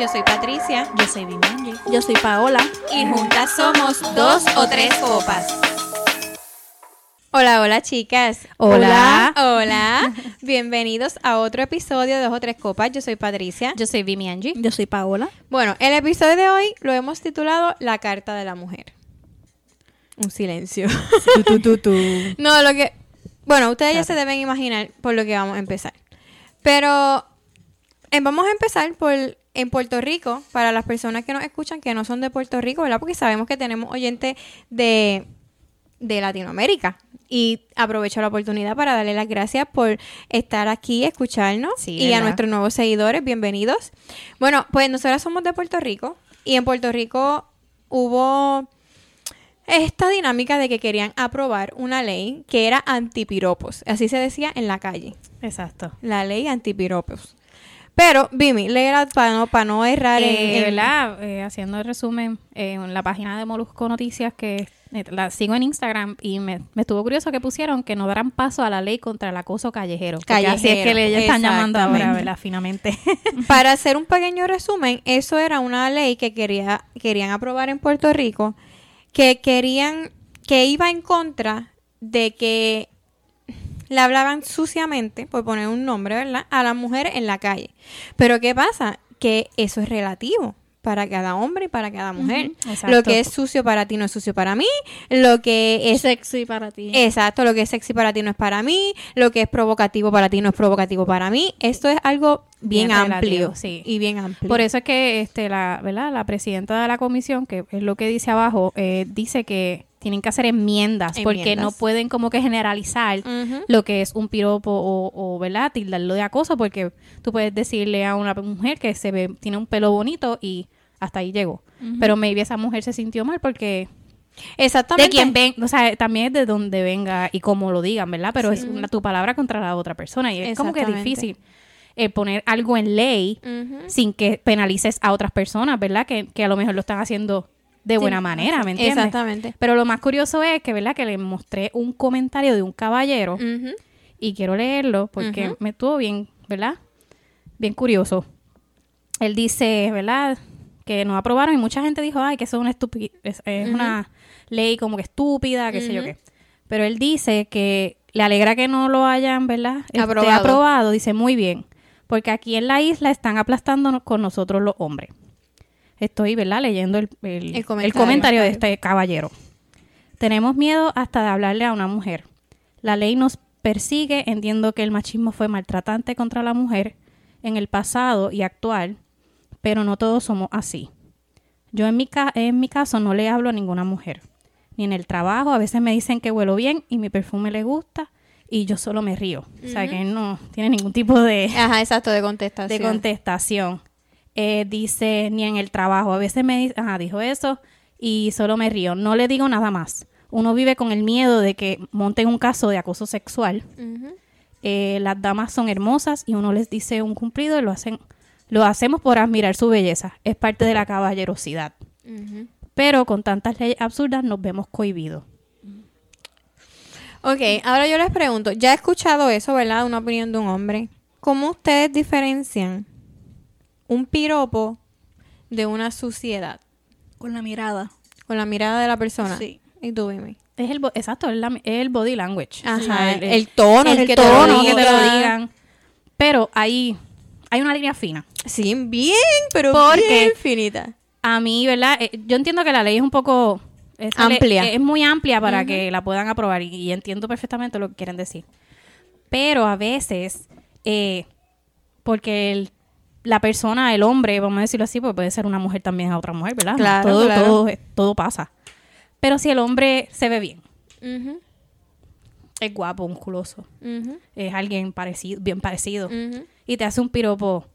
Yo soy Patricia. Yo soy Vimanji. Yo soy Paola. Y juntas somos dos o tres copas. Hola, hola chicas. Hola. Hola. Bienvenidos a otro episodio de Dos o Tres Copas. Yo soy Patricia. Yo soy Vimianji. Yo soy Paola. Bueno, el episodio de hoy lo hemos titulado La Carta de la Mujer. Un silencio. No, lo que... Bueno, ustedes ya se deben imaginar por lo que vamos a empezar. Pero eh, vamos a empezar por en Puerto Rico, para las personas que nos escuchan que no son de Puerto Rico, ¿verdad? Porque sabemos que tenemos oyentes de, de Latinoamérica. Y aprovecho la oportunidad para darle las gracias por estar aquí, escucharnos. Sí, y a nuestros nuevos seguidores, bienvenidos. Bueno, pues nosotros somos de Puerto Rico. Y en Puerto Rico hubo esta dinámica de que querían aprobar una ley que era antipiropos. Así se decía en la calle. Exacto. La ley antipiropos. Pero, Vimi, léela para no, para no errar en- Eh, en- ¿verdad? Eh, haciendo el resumen, eh, en la página de Molusco Noticias, que eh, la sigo en Instagram, y me, me estuvo curioso que pusieron que no darán paso a la ley contra el acoso callejero. Así es que le están llamando ahora. ¿verdad? Finalmente. Para hacer un pequeño resumen, eso era una ley que quería, querían aprobar en Puerto Rico, que querían, que iba en contra de que le hablaban suciamente, por poner un nombre, ¿verdad? A las mujeres en la calle. Pero ¿qué pasa? Que eso es relativo para cada hombre y para cada mujer. Lo que es sucio para ti no es sucio para mí. Lo que es Sexy para ti. Exacto, lo que es sexy para ti no es para mí, lo que es provocativo para ti no es provocativo para mí. Esto es algo bien, Bien amplio relativo, sí. y bien amplio. Por eso es que este, la, ¿verdad? la presidenta de la comisión, que es lo que dice abajo, eh, dice que tienen que hacer enmiendas, porque no pueden como que generalizar lo que es un piropo o, o ¿verdad? tildarlo de acoso, porque tú puedes decirle a una mujer que se ve, tiene un pelo bonito y hasta ahí llegó. Pero maybe esa mujer se sintió mal porque Exactamente. de quien ven, o sea, también es de donde venga y cómo lo digan, ¿verdad? Pero es una, tu palabra contra la otra persona y es como que difícil eh, poner algo en ley sin que penalices a otras personas, ¿verdad? Que, que a lo mejor lo están haciendo de buena manera, ¿me entiendes? Exactamente. Pero lo más curioso es que, ¿verdad? Que le mostré un comentario de un caballero y quiero leerlo porque me estuvo bien, ¿verdad? Bien curioso. Él dice, ¿verdad? Que no aprobaron y mucha gente dijo, ay, que eso es una es, es una ley como que estúpida, qué sé yo qué. Pero él dice que le alegra que no lo hayan, ¿verdad? Este, Aprobado. aprobado. Dice, muy bien, porque aquí en la isla están aplastando con nosotros los hombres. Estoy, ¿verdad? Leyendo el, el- El el comentario. comentario de este caballero. Tenemos miedo hasta de hablarle a una mujer. La ley nos persigue, entiendo que el machismo fue maltratante contra la mujer en el pasado y actual, pero no todos somos así. Yo en mi, ca- en mi caso no le hablo a ninguna mujer, ni en el trabajo, a veces me dicen que huelo bien y mi perfume le gusta y yo solo me río. O sea que él no tiene ningún tipo de, Ajá, exacto, de contestación. de contestación. Eh, dice, ni en el trabajo. A veces me dice, ajá, dijo eso y solo me río. No le digo nada más. Uno vive con el miedo de que monten un caso de acoso sexual. Eh, las damas son hermosas y uno les dice un cumplido y lo hacen, lo hacemos por admirar su belleza. Es parte de la caballerosidad. Pero con tantas leyes absurdas nos vemos cohibidos. Ok, ahora yo les pregunto, ya he escuchado eso, ¿verdad? Una opinión de un hombre. ¿Cómo ustedes diferencian un piropo de una suciedad? Con la mirada. Con la mirada de la persona. Sí. Y tú, Vimi. Es el, exacto, es, la- es el body language. Ajá, O sea, el, el tono, el que tono, te lo que te lo diga. digan. Pero hay, hay una línea fina. Sí, bien, pero Porque- bien finita. A mí, ¿verdad? Eh, yo entiendo que la ley es un poco... Amplia. es muy amplia para que la puedan aprobar y, y entiendo perfectamente lo que quieren decir. Pero a veces, eh, porque el- la persona, el hombre, vamos a decirlo así, pues puede ser una mujer también a otra mujer, ¿verdad? Claro, todo, claro. Todo, todo pasa. Pero si el hombre se ve bien, es guapo, musculoso, es alguien parecido, bien parecido, y te hace un piropo,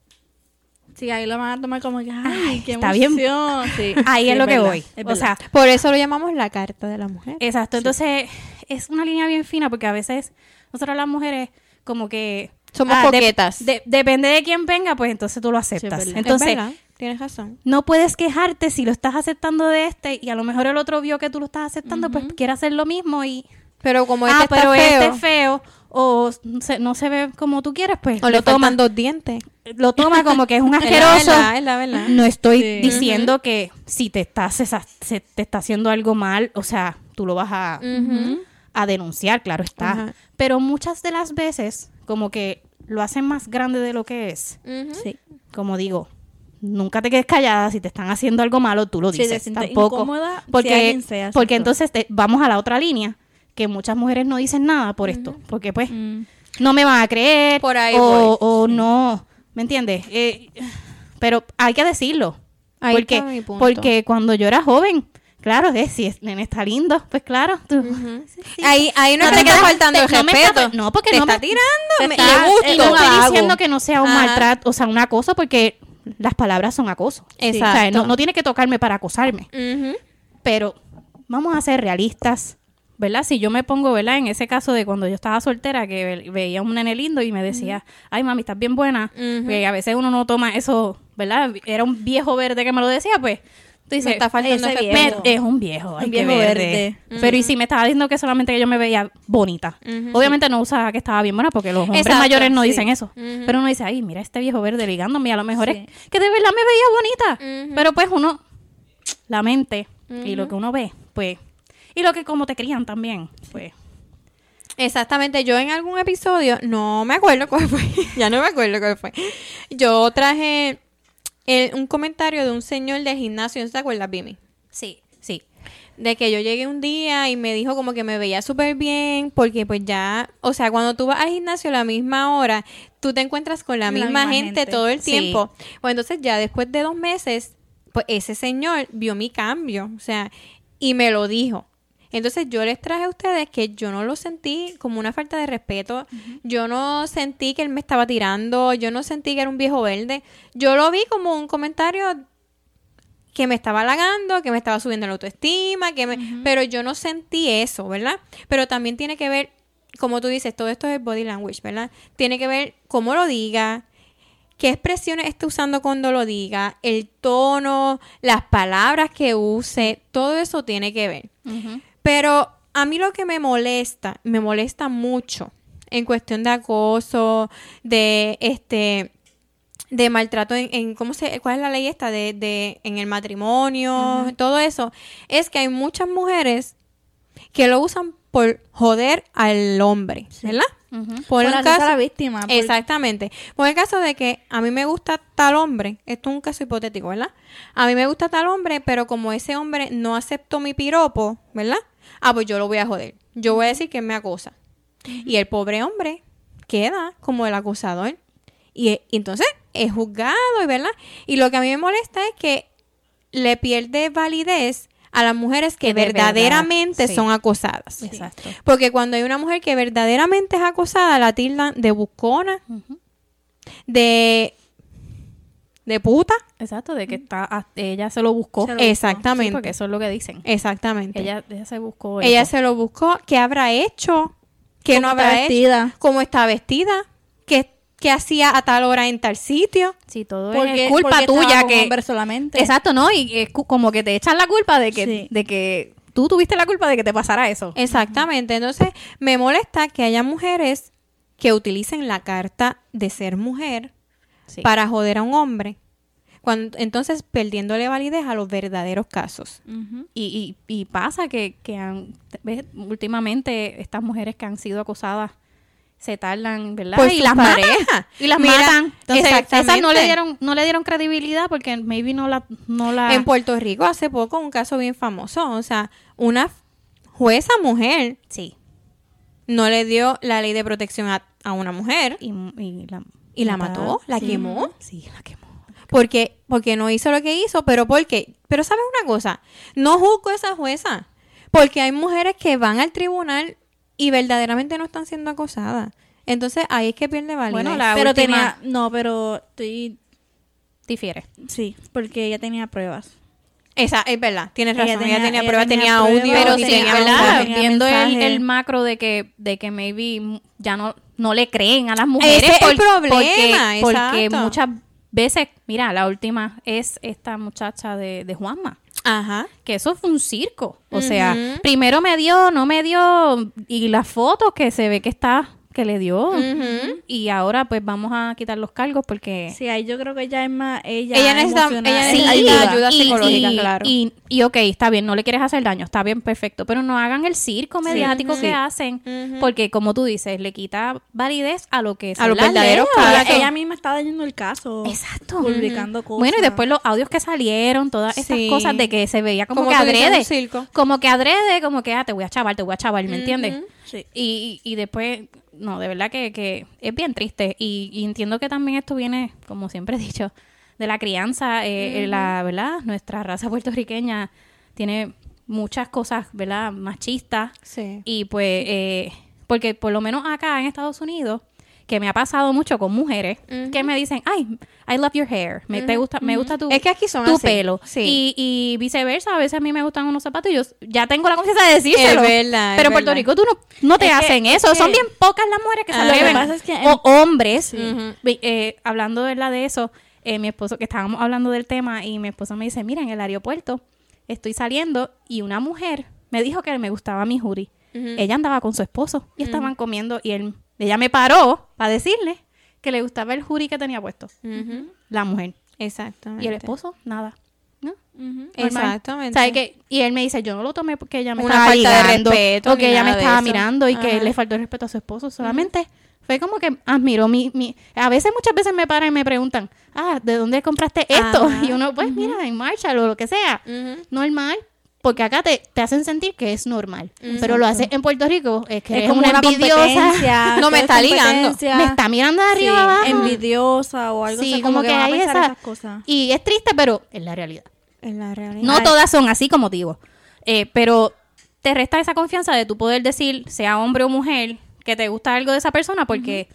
Sí, ahí lo van a tomar como que, ay, qué está bien. emoción. Sí, ahí sí, es lo que verdad, voy. O sea, Por eso lo llamamos la carta de la mujer. Exacto, entonces es una línea bien fina porque a veces nosotros las mujeres como que Somos ah, coquetas. de- depende de quién venga, pues entonces tú lo aceptas. entonces, tienes razón. no puedes quejarte si lo estás aceptando de este y a lo mejor el otro vio que tú lo estás aceptando, pues quiere hacer lo mismo y Pero como este ah, está pero feo, este es feo o se- no se ve como tú quieres, pues o le lo toma, faltan dos dientes. lo toma como que es un Es la asqueroso. verdad, es la verdad. No estoy Sí. diciendo que si te estás se te está haciendo algo mal, o sea, tú lo vas a, a denunciar, claro está. Pero muchas de las veces como que lo hacen más grande de lo que es. Sí. Como digo, nunca te quedes callada si te están haciendo algo malo, tú lo Si te dices tampoco. incómoda, porque sea, entonces te- vamos a la otra línea que muchas mujeres no dicen nada por esto, porque pues Mm. no me van a creer Por ahí o, o no, ¿me entiendes? Eh, pero hay que decirlo. Ahí porque, está mi punto. porque cuando yo era joven, claro, eh, si el nene está lindo, pues claro, tú, Ahí, ahí no, No te quedas- faltando el no está- respeto. no, porque te no está me- tirando. me- está- gusto. y no estoy diciendo que no sea un Ajá. maltrato, o sea, un acoso, porque las palabras son acoso. Exacto. O sea, no, no tiene que tocarme para acosarme. Ujú. Pero vamos a ser realistas, ¿verdad? Si yo me pongo, ¿verdad? En ese caso de cuando yo estaba soltera, que ve- veía un nene lindo y me decía, ay, mami, estás bien buena. Que a veces uno no toma eso, ¿verdad? Era un viejo verde que me lo decía, pues. Tú dices, Me está faltando ese me- es un viejo, Un viejo verde. verde. Pero y si me estaba diciendo que solamente que yo me veía bonita. Obviamente no usaba que estaba bien buena porque los hombres Exacto, mayores no sí. dicen eso. Pero uno dice, ay, mira este viejo verde ligándome. A lo mejor Sí. es que de verdad me veía bonita. Pero pues uno, la mente y lo que uno ve, pues. Y lo que como te crían también, pues. Exactamente, yo en algún episodio, no me acuerdo cuál fue, ya no me acuerdo cuál fue. Yo traje el- un comentario de un señor del gimnasio, ¿no te acuerdas, Bimi? Sí, sí. De que yo llegué un día y me dijo como que me veía súper bien, porque pues ya, o sea, cuando tú vas al gimnasio a la misma hora, tú te encuentras con la, La misma, misma gente, gente. todo el Sí. tiempo. Pues entonces ya después de dos meses, pues ese señor vio mi cambio, o sea, y me lo dijo. Entonces yo les traje a ustedes que yo no lo sentí como una falta de respeto, yo no sentí que él me estaba tirando, yo no sentí que era un viejo verde, yo lo vi como un comentario que me estaba halagando, que me estaba subiendo la autoestima, que me, pero yo no sentí eso, ¿verdad? Pero también tiene que ver, como tú dices, todo esto es body language, ¿verdad? Tiene que ver cómo lo diga, qué expresiones esté usando cuando lo diga, el tono, las palabras que use, todo eso tiene que ver. Pero a mí lo que me molesta, me molesta mucho en cuestión de acoso, de este de maltrato en, en cómo se cuál es la ley esta de, de en el matrimonio, todo eso, es que hay muchas mujeres que lo usan por joder al hombre, ¿verdad? Por Por el caso- a la víctima. por- Exactamente. Por el caso de que a mí me gusta tal hombre, esto es un caso hipotético, ¿verdad? A mí me gusta tal hombre, pero como ese hombre no aceptó mi piropo, ¿verdad? Ah, pues yo lo voy a joder. Yo voy a decir que él me acosa. Y el pobre hombre queda como el acosador. Y, y entonces es juzgado, ¿verdad? Y lo que a mí me molesta es que le pierde validez a las mujeres que, Que de verdad, verdaderamente sí. son acosadas. Exacto. Porque cuando hay una mujer que verdaderamente es acosada, la tildan de buscona, de, de puta. Exacto, de que está, a- ella se lo buscó. Se lo buscó. Exactamente. Sí, porque eso es lo que dicen. Exactamente. Ella, Ella, se buscó ella se lo buscó. ¿Qué habrá hecho? ¿Qué no habrá hecho? vestida. ¿Cómo está vestida? ¿Qué, qué hacía a tal hora en tal sitio? Sí, todo Porque, es culpa porque tuya que hombres solamente. Exacto, ¿no? Y es como que te echan la culpa de que, Sí. de que tú tuviste la culpa de que te pasara eso. Exactamente. Entonces, me molesta que haya mujeres que utilicen la carta de ser mujer Sí. para joder a un hombre. Cuando, entonces, perdiéndole validez a los verdaderos casos. Y, y, y pasa que, que han, ¿ves? últimamente estas mujeres que han sido acosadas se tardan, ¿verdad? Por y las matan. parejas. Y las Mira, matan. Entonces, esas no le dieron, no le dieron credibilidad porque maybe no la, no la En Puerto Rico hace poco un caso bien famoso, o sea, una jueza mujer Sí. no le dio la ley de protección a, a una mujer Y, y la, y la mató, la Sí. quemó, Sí, la quemó. porque porque no hizo lo que hizo, pero porque, pero sabes una cosa, no juzgo a esa jueza, porque hay mujeres que van al tribunal y verdaderamente no están siendo acosadas. Entonces ahí es que pierde validez. Bueno, la pero última- tenía... No, pero estoy... Difiere. Sí, porque ella tenía pruebas. Esa es verdad, tienes Ella razón, ella tenía- tenía, ella pruebas, tenía, audio, Pero sí, ¿verdad? Viendo el, el macro de que, de que maybe ya no, no le creen a las mujeres. Ese es el problema, porque, porque muchas veces, mira, la última es esta muchacha de, de Juanma. Ajá. que eso fue un circo. O sea, primero me dio, no me dio, y las fotos que se ve que está, que le dio. Y ahora pues vamos a quitar los cargos porque... Sí, ahí yo creo que ella es más. Ella, Ella necesita- Sí, ayuda y- psicológica, y- claro. Y, y ok, está bien, no le quieres hacer daño, está bien, perfecto, pero no hagan el circo mediático que Sí. hacen, porque como tú dices, le quita validez a lo que son los las verdaderos. Ella, casos. ella misma está dañando el caso. Exacto. Publicando cosas. Bueno, y después los audios que salieron, todas estas Sí. cosas de que se veía como, Como que adrede. circo. Como que adrede, como que, ah, te voy a chaval, te voy a chaval, ¿me entiendes? Sí. Y, y, y después, no, de verdad que, que es bien triste. Y, y entiendo que también esto viene, como siempre he dicho, de la crianza, eh, eh, la, ¿verdad? Nuestra raza puertorriqueña tiene muchas cosas, ¿verdad? Machistas. Sí. Y pues, eh, porque por lo menos acá en Estados Unidos, que me ha pasado mucho con mujeres que me dicen, ay, I love your hair, me, te gusta, me gusta tu, Es que aquí son tu así. pelo. Sí. Y, y viceversa, a veces a mí me gustan unos zapatos y yo ya tengo la confianza de decírselo. Es verdad, es Pero en Puerto verdad. Rico tú no, no te Es hacen es eso. Son bien pocas las mujeres que se Ah, lo que atreven. pasa es que en- o hombres. Eh, hablando de la de eso, eh, mi esposo, que estábamos hablando del tema, y mi esposo me dice, mira, en el aeropuerto estoy saliendo y una mujer me dijo que me gustaba mi jury. Ella andaba con su esposo y estaban comiendo y él, ella me paró para decirle que le gustaba el jury que tenía puesto. La mujer. Exactamente. Y el esposo, nada. ¿No? Exactamente. ¿Sabe que Y él me dice, yo no lo tomé porque ella me Una estaba falta de ligando, respeto, o que ni ella me estaba eso. mirando y que le faltó el respeto a su esposo. Solamente fue como que admiró mi, mi... A veces, muchas veces me paran y me preguntan, ah, ¿de dónde compraste esto? Ajá. Y uno, pues mira, en Marshall o lo que sea. Normal. Porque acá te, te hacen sentir que es normal. Pero lo haces en Puerto Rico, es que Es eres como una, una envidiosa. No, me está ligando. Me está mirando de arriba Sí, abajo. envidiosa o algo Sí, así. como que van a hay esa- esas cosas. Y es triste, pero es la realidad. En la realidad. No Ay. todas son así como digo. Eh, pero te resta esa confianza de tu poder decir, sea hombre o mujer, que te gusta algo de esa persona porque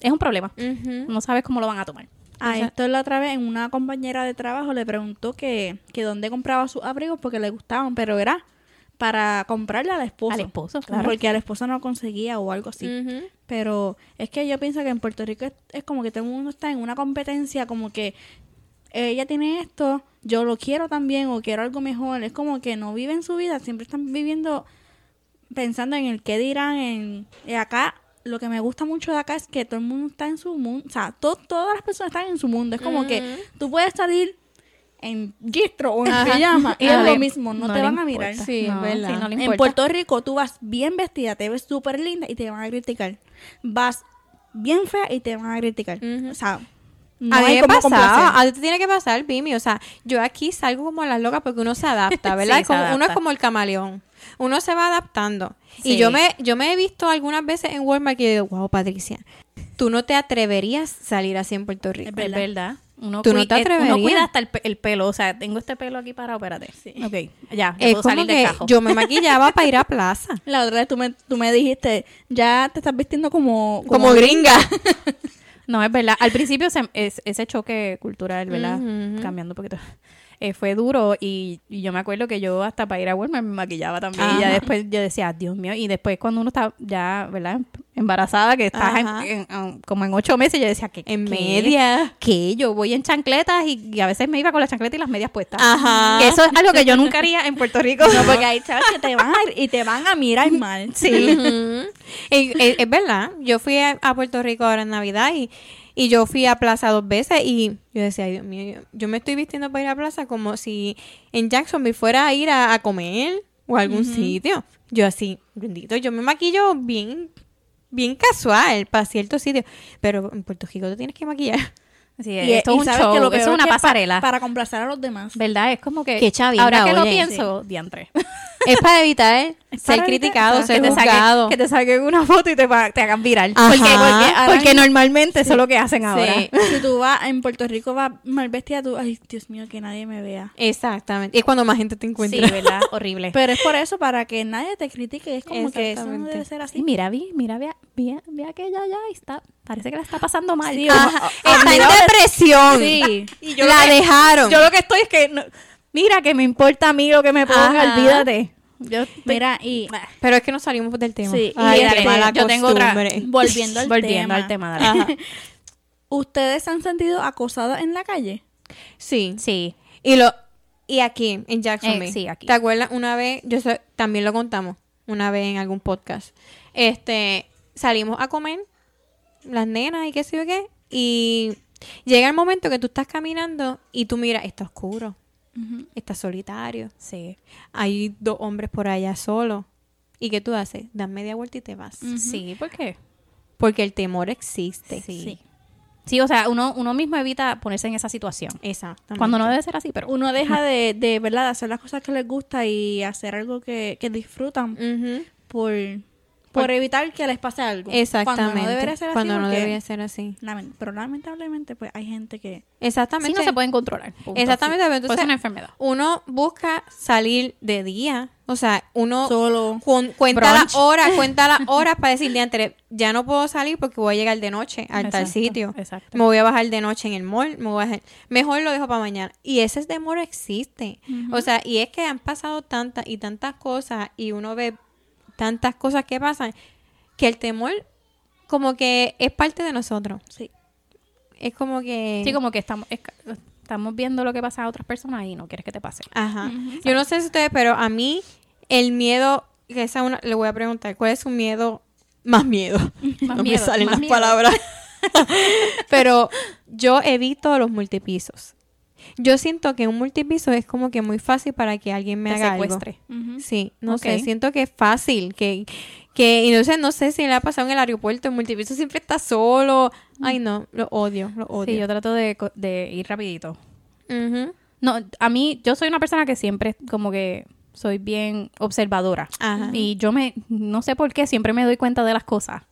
es un problema. No sabes cómo lo van a tomar. A esto la otra vez en una compañera de trabajo le preguntó que, que dónde compraba sus abrigos porque le gustaban, pero era para comprarle al esposo. Al esposo, claro. Porque al esposo no conseguía o algo así. Pero es que yo pienso que en Puerto Rico es, es como que todo el mundo está en una competencia, como que ella tiene esto, yo lo quiero también o quiero algo mejor. Es como que no viven su vida, siempre están viviendo pensando en el qué dirán. En, y acá, lo que me gusta mucho de acá es que todo el mundo está en su mundo. O sea, to- todas las personas están en su mundo. Es como que tú puedes salir en gistro o en Ajá. pijama y es lo mismo, no, no te van a mirar. Sí, No, es verdad. sí, no le En. Puerto Rico tú vas bien vestida, te ves súper linda y te van a criticar. Vas bien fea y te van a criticar. O sea, no a mí me pasaba, a ti te tiene que pasar, Vimi. O sea, yo aquí salgo como a las locas porque uno se adapta, ¿verdad? Sí, Es como- se Uno es como el camaleón. Uno se va adaptando. Sí. Y yo me, yo me he visto algunas veces en Walmart que yo digo, wow, Patricia, tú no te atreverías a salir así en Puerto Rico. Es verdad. Uno, Tú no te eh, uno atreverías. cuida hasta el, el pelo. O sea, tengo este pelo aquí para espérate. Ok, ya, ya Es puedo como salir que del cajo. yo me maquillaba para ir a plaza. La otra vez tú me, tú me dijiste, ya te estás vistiendo como... Como gringa. No, es verdad. Al principio se- es- ese choque cultural, ¿verdad? Cambiando un poquito. Eh, fue duro y, y yo me acuerdo que yo hasta para ir a Walmart me maquillaba también. Y ya después yo decía, Dios mío. Y después cuando uno está ya, ¿verdad? Embarazada, que estás en- como en ocho meses, yo decía, que En media. Que yo voy en chancletas y, y a veces me iba con las chancletas y las medias puestas. Ajá. Que eso es algo que yo nunca haría en Puerto Rico. No, porque hay chavas que te van a, y te van a mirar mal. Sí. Y- es, es verdad. Yo fui a, a Puerto Rico ahora en Navidad y, y yo fui a Plaza dos veces y yo decía, ay, Dios mío, yo, yo me estoy vistiendo para ir a Plaza como si en Jacksonville fuera a ir a, a comer o a algún sitio. Yo así, bendito, yo me maquillo bien, bien casual para ciertos sitios. Pero en Puerto Rico te tienes que maquillar. Sí, Y, esto es un show, que lo es una que pa- pasarela. para complacer a los demás. ¿Verdad? Es como que... Qué chavinga, ahora que lo pienso, diantre. es para evitar Es ser evitar- criticado, ser que, te juzgado. saquen, que te saquen una foto y te, te hagan viral. Ajá. Porque, porque, normalmente eso es lo que hacen ahora. Sí. Si tú vas en Puerto Rico, vas mal vestida, tú, ay, Dios mío, que nadie me vea. Exactamente. Y es cuando más gente te Sí, encuentra. ¿verdad? Horrible. Pero es por eso, para que nadie te critique. Es como que eso no debe ser Sí, así. mira, vi, mira, ve, ve, ve aquella ya y está, parece que la está pasando mal. Sí, Ajá. Está en depresión. Sí. Y yo la que- dejaron. Yo lo que estoy es que, no- mira, que me importa a mí lo que me ponga, Ajá. olvídate. Yo Mira, y Pero es que no salimos del tema. Sí, y Ay, este, qué mala yo tengo otra- volviendo al Volviendo tema. al tema. ¿Ustedes se han sentido acosadas en la calle? Sí. Sí. Y lo Y aquí, en Jacksonville. Eh, sí, aquí. ¿Te acuerdas? Una vez, yo también lo contamos, una vez en algún podcast. Este, salimos a comer, las nenas y qué sé yo qué, y llega el momento que tú estás caminando y tú miras, está oscuro, está solitario, Sí. hay dos hombres por allá solos. ¿Y qué tú haces? Das media vuelta y te vas. Sí, ¿por qué? Porque el temor existe. Sí. Sí, o sea, uno, uno mismo evita ponerse en esa situación. Exactamente. Cuando no debe ser así, pero... Uno deja de, de verdad de hacer las cosas que les gusta y hacer algo que, que disfrutan Ujú. por, por evitar que les pase algo. Exactamente. Cuando no debería ser así. Cuando no debería ser así. pero lamentablemente, pues hay gente que. Sí, Exactamente. no se pueden controlar. punto. Exactamente, entonces ser una enfermedad. uno busca salir de día. O sea, uno Solo. cu- cuenta las horas, cuenta las horas para decir, "Diantre, ya no puedo salir porque voy a llegar de noche al tal sitio. exacto. Me voy a bajar de noche en el mall, me voy a bajar- Mejor lo dejo para mañana. Y ese temor existe. O sea, y es que han pasado tantas y tantas cosas y uno ve tantas cosas que pasan que el temor como que es parte de nosotros. Sí. Es como que... Sí, como que estamos, es- estamos viendo lo que pasa a otras personas y no quieres que te pase. Ajá. Yo no sé si ustedes, pero a mí el miedo, que esa una, le voy a preguntar, ¿cuál es su miedo? Más miedo. Más no me salen más las miedo. palabras. pero yo evito los multipisos. Yo siento que un multipiso es como que muy fácil para que alguien me Te haga secuestre. Algo. Sí, no sé, siento que es fácil, que, que, y no sé, si le ha pasado en el aeropuerto, el multipiso siempre está solo. Ay, no, lo odio, lo odio. Sí, yo trato de, ir rapidito. Ujú. No, a mí, yo soy una persona que siempre como que soy bien observadora. Ajá. Y yo me, no sé por qué, siempre me doy cuenta de las cosas.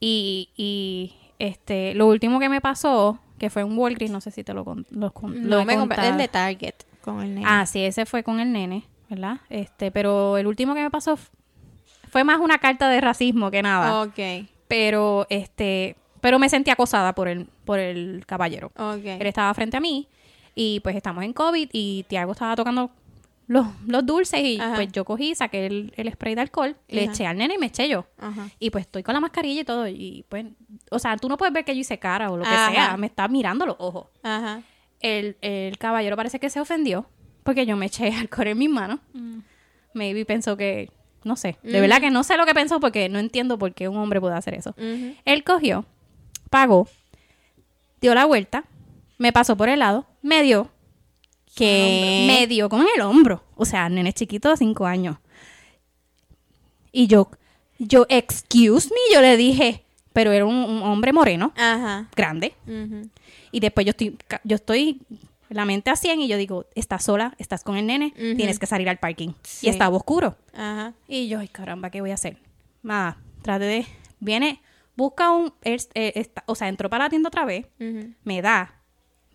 Y, y este, lo último que me pasó, que fue un Walgreens, no sé si te lo, con- lo, con- lo No me compré el de Target con el nene. Ah, sí, ese fue con el nene, ¿verdad? Este, pero el último que me pasó fue más una carta de racismo que nada. Ok, Pero, este, pero me sentí acosada por el, por el caballero. ok. Él estaba frente a mí y pues estamos en COVID y Tiago estaba tocando los, los dulces y Ajá. pues yo cogí, saqué el, el spray de alcohol, le eché al nene y me eché yo. Ajá. Y pues estoy con la mascarilla y todo y pues, o sea, tú no puedes ver que yo hice cara o lo que sea, me está mirando los ojos. Ajá. El, el caballero parece que se ofendió porque yo me eché alcohol en mis manos. Mm. Maybe pensó que, no sé, de verdad que no sé lo que pensó porque no entiendo por qué un hombre puede hacer eso. Él cogió, pagó, dio la vuelta, me pasó por el lado, me dio, ¿Qué? me dio con el hombro. O sea, nene chiquito de cinco años. Y yo, yo, excuse me, yo le dije, pero era un, un hombre moreno, Ajá. grande. Y después yo estoy, yo estoy la mente a 100 y yo digo, estás sola, estás con el nene, tienes que salir al parking. Sí. Y estaba oscuro. Ajá. Y yo, ay caramba, ¿qué voy a hacer? Nada, trate de, viene, busca un, eh, esta- o sea, entró para la tienda otra vez, me da,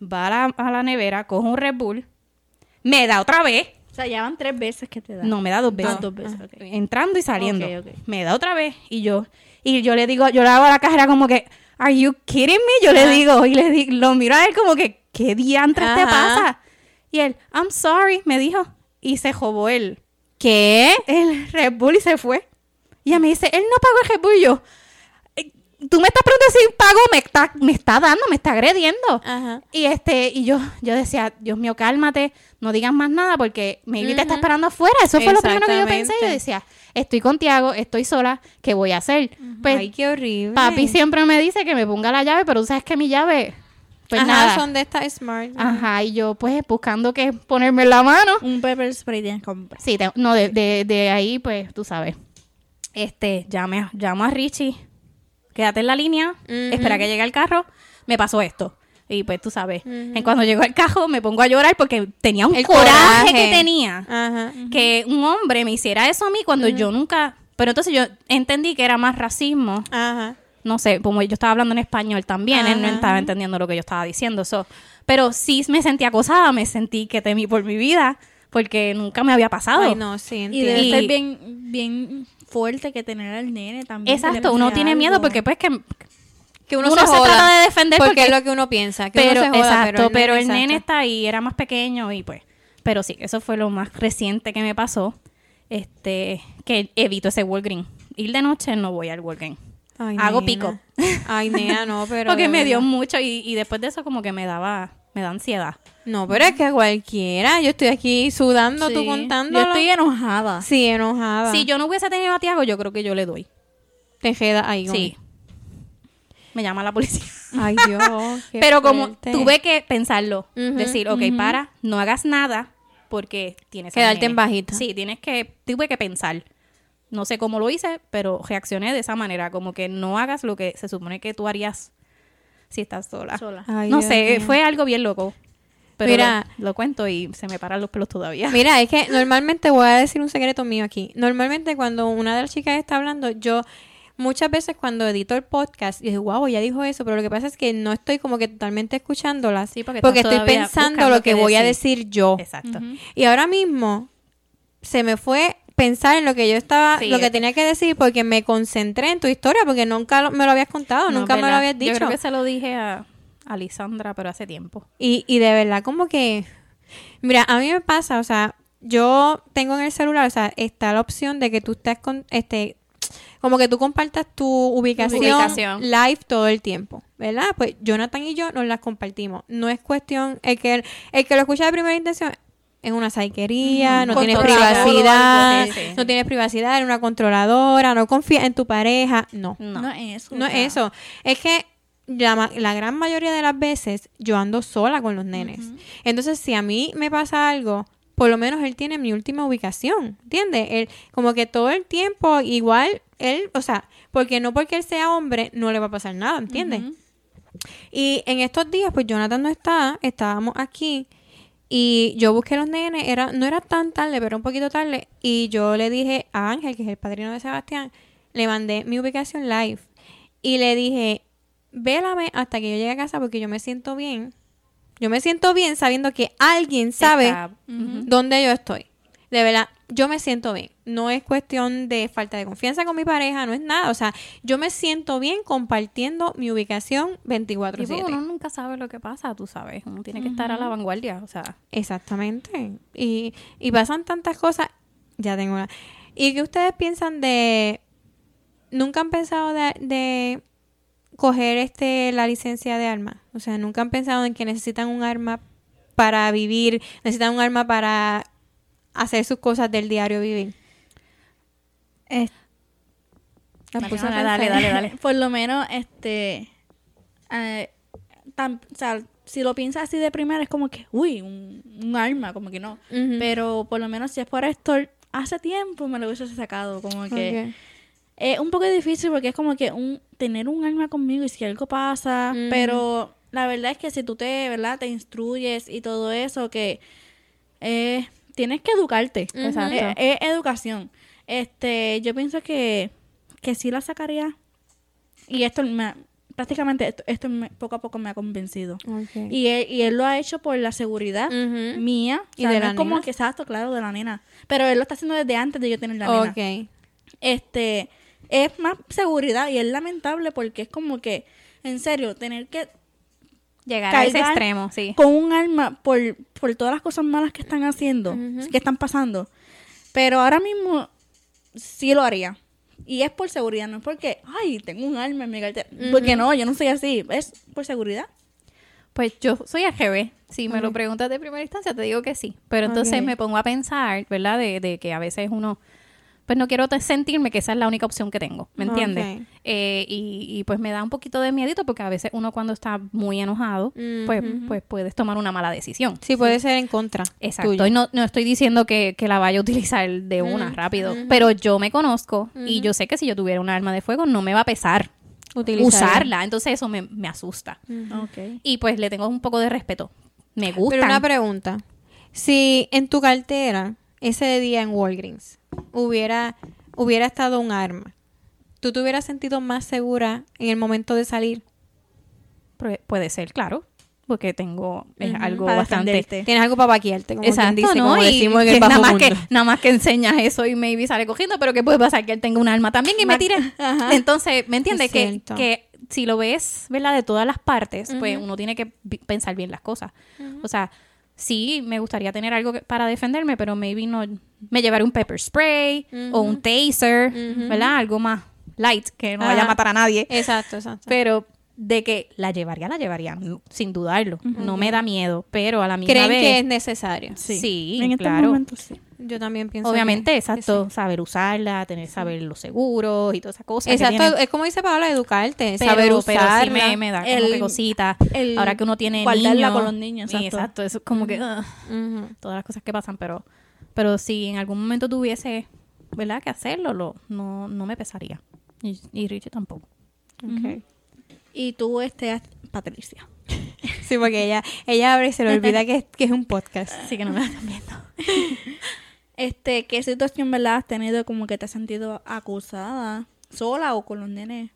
va a la, a la nevera, coge un Red Bull, me da otra vez, O sea, ya van tres veces que te dan. no, me da dos veces. Ah, dos veces, Ajá. ok. Entrando y saliendo. Ok, ok. Me da otra vez. Y yo, y yo le digo, yo le hago a la cajera como que, ¿Are you kidding me? Yo le digo, y le digo, lo miro a él como que, ¿qué diantres te pasa? Y él, I'm sorry, me dijo. Y se jobó él. ¿Qué? El Red Bull y se fue. Y ella me dice, él no pagó el Red Bull. Y yo, "Eh, tú me estás preguntando si pagó, me está, me está dando, me está agrediendo. Ajá. Y este, y yo, yo decía, Dios mío, cálmate, no digas más nada porque maybe te está esperando afuera. Eso fue lo primero que yo pensé. Yo decía, estoy con Tiago, estoy sola, ¿qué voy a hacer? Pues Ay, qué horrible. papi siempre me dice que me ponga la llave, pero tú sabes que mi llave, pues Ajá, nada. son de estas smart. Ajá, y yo pues buscando que ponerme en la mano. Un pepper spray tienes que comprar. Sí, te- no, de, de, de ahí, pues, tú sabes. Este, llame, llamo a Richie, quédate en la línea, Ujú. espera que llegue el carro, me pasó esto. Y pues tú sabes, en cuando llegó el carro me pongo a llorar porque tenía un El coraje, coraje. que tenía. Ajá. Que un hombre me hiciera eso a mí cuando yo nunca... Pero entonces yo entendí que era más racismo. Ajá. No sé, como yo estaba hablando en español también, él no estaba entendiendo lo que yo estaba diciendo. so. Pero sí me sentí acosada, me sentí que temí por mi vida, porque nunca me había pasado. Ay, no, sí, Y entiendo. debe Y- ser bien, bien fuerte que tener al nene también. Exacto, uno tiene algo. miedo porque pues que que uno, uno se, se joda, trata de defender porque, porque- es lo que uno piensa. Que pero uno se joda, exacto, pero el, exacto. nene está ahí, era más pequeño y pues, pero sí, eso fue lo más reciente que me pasó, este, que evito ese Walgreens. Ir de noche no voy al Walgreens. Ay, Hago nena. pico. Ay, nena, no, pero. porque me dio mucho y, y después de eso como que me daba, Me da ansiedad. No, pero es que cualquiera. Yo estoy aquí sudando, tú contando. Yo estoy enojada. Sí, enojada. Si yo no hubiese tenido a Tiago, yo creo que yo le doy. te quedas ahí. Sí. Me llama la policía. Ay, Dios. qué Pero como fuerte. tuve que pensarlo, decir, ok, para, no hagas nada porque tienes al Quedarte en bajita. Sí, tienes que, tuve que pensar. No sé cómo lo hice, pero reaccioné de esa manera, como que no hagas lo que se supone que tú harías si estás sola. Sola. Ay, no Dios sé, fue algo bien loco. Pero Mira. lo, lo cuento y se me paran los pelos todavía. Mira, es que normalmente voy a decir un secreto mío aquí. Normalmente cuando una de las chicas está hablando, yo muchas veces cuando edito el podcast, yo digo, wow, ya dijo eso, pero lo que pasa es que no estoy como que totalmente escuchándolas. Sí, porque porque estoy pensando lo que voy a decir. yo. Exacto. Y ahora mismo se me fue pensar en lo que yo estaba, Sí, lo que tenía que decir porque me concentré en tu historia porque nunca lo- me lo habías contado, No, nunca me lo habías dicho. Yo creo que se lo dije a, a Lisandra, pero hace tiempo. Y, y de verdad, como que. Mira, a mí me pasa, o sea, yo tengo en el celular, o sea, está la opción de que tú estés con. este Como que tú compartas tu ubicación, Ubicación. live todo el tiempo, ¿verdad? Pues Jonathan y yo nos las compartimos. No es cuestión. El que, el que lo escucha de primera intención es una saiquería, no tienes privacidad, sí, no tienes privacidad, eres una controladora, no confías en tu pareja. No. No. No es eso. No es eso. Es que la, la gran mayoría de las veces yo ando sola con los nenes. Entonces, si a mí me pasa algo, por lo menos él tiene mi última ubicación. ¿Entiendes? Él, como que todo el tiempo, igual, él, o sea, porque no porque él sea hombre, no le va a pasar nada, ¿entiendes? Y en estos días, pues Jonathan no está, estábamos aquí y yo busqué los nenes, era, no era tan tarde, pero un poquito tarde, y yo le dije a Ángel, que es el padrino de Sebastián, le mandé mi ubicación live y le dije, vélame hasta que yo llegue a casa porque yo me siento bien. Yo me siento bien sabiendo que alguien sabe Está- dónde yo estoy. De verdad, yo me siento bien. No es cuestión de falta de confianza con mi pareja, no es nada. O sea, yo me siento bien compartiendo mi ubicación Y pues, 24/7. uno nunca sabe lo que pasa, tú sabes. Uno tiene que estar a la vanguardia, o sea. Exactamente. Y, y pasan tantas cosas. Ya tengo una. ¿Y qué ustedes piensan de... ¿Nunca han pensado de, de coger este la licencia de arma? O sea, ¿nunca han pensado en que necesitan un arma para vivir? ¿Necesitan un arma para hacer sus cosas del diario vivir? A Dale, dale, dale. Por lo menos, este. eh, tan- o sea, si lo piensas así de primera, es como que, uy, un, un arma, como que no. Pero por lo menos si es por esto, hace tiempo me lo hubiese sacado. Como que. Es un poco difícil porque es como que un tener un arma conmigo y si algo pasa, pero la verdad es que si tú te, ¿verdad? Te instruyes y todo eso, que eh, tienes que educarte. Exacto. Es, es educación. Este, yo pienso que, que sí la sacaría. Y esto me, prácticamente esto, esto me- poco a poco me ha convencido. Y él, y él lo ha hecho por la seguridad mía. ¿Y o sea, de no la es como nena? que exacto, claro, de la nena. Pero él lo está haciendo desde antes de yo tener la nena Ok. este es más seguridad y es lamentable porque es como que en serio tener que Llegar a ese extremo, sí. con un arma por, por todas las cosas malas que están haciendo que están pasando. Pero ahora mismo sí lo haría. Y es por seguridad no es porque ay tengo un arma en mi cartera porque no yo no soy así. Es por seguridad. Pues yo soy AGB. Si me lo preguntas de primera instancia, te digo que sí. Pero entonces me pongo a pensar, ¿verdad? De, de que a veces uno, pues no quiero sentirme que esa es la única opción que tengo, ¿me entiendes? Eh, y, y pues me da un poquito de miedito porque a veces uno cuando está muy enojado, pues, pues puedes tomar una mala decisión. Sí, puede ser en contra. Exacto. tuya. Y no, no estoy diciendo que, que la vaya a utilizar de una rápido, pero yo me conozco y yo sé que si yo tuviera un arma de fuego no me va a pesar Utilizar. usarla. Entonces eso me, me asusta. okay Y pues le tengo un poco de respeto. Me gusta. Pero una pregunta. Si en tu cartera, ese día en Walgreens, hubiera, hubiera estado un arma, ¿tú te hubieras sentido más segura en el momento de salir? puede ser, claro. Porque tengo es algo bastante. defenderte. Tienes algo para vaquearte, como Exacto, dice, ¿no? como Y decimos en que el bajo nada, más que, nada más que enseñas eso y maybe sale cogiendo, pero que puede pasar que él tenga un arma también y me tire. Ajá. Entonces, ¿me entiendes? Es Que, que si lo ves, ¿verdad? De todas las partes, pues uno tiene que pensar bien las cosas. O sea, sí, me gustaría tener algo que- para defenderme, pero maybe no. Me llevaré un pepper spray o un taser. ¿verdad? Algo más light, que no vaya a matar a nadie. Exacto, exacto. Pero de que la llevaría, la llevaría, no, sin dudarlo. No me da miedo, pero a la misma ¿Creen vez... que es necesario? Sí, en este claro. momento sí. Yo también pienso Obviamente, que- que exacto, sí. saber usarla, tener saber los seguros y todas esas cosas. que Exacto, es como dice Paola, educarte, Pero- saber pero sí usarla. me, me da como El- que cosita. el Ahora que uno tiene guardarla niños. con los niños, Sí, exacto. exacto. Eso es como que todas las cosas que pasan, pero pero si en algún momento tuviese, ¿verdad? Que hacerlo, lo, no, no me pesaría. Y, y Richie tampoco. Ok. Y tú, este, Patricia. Sí, porque ella, ella abre y se le olvida que, es- que es un podcast. Así que no me están viendo. Este, ¿qué situación, verdad, has tenido como que te has sentido acusada? ¿Sola o con los nenes?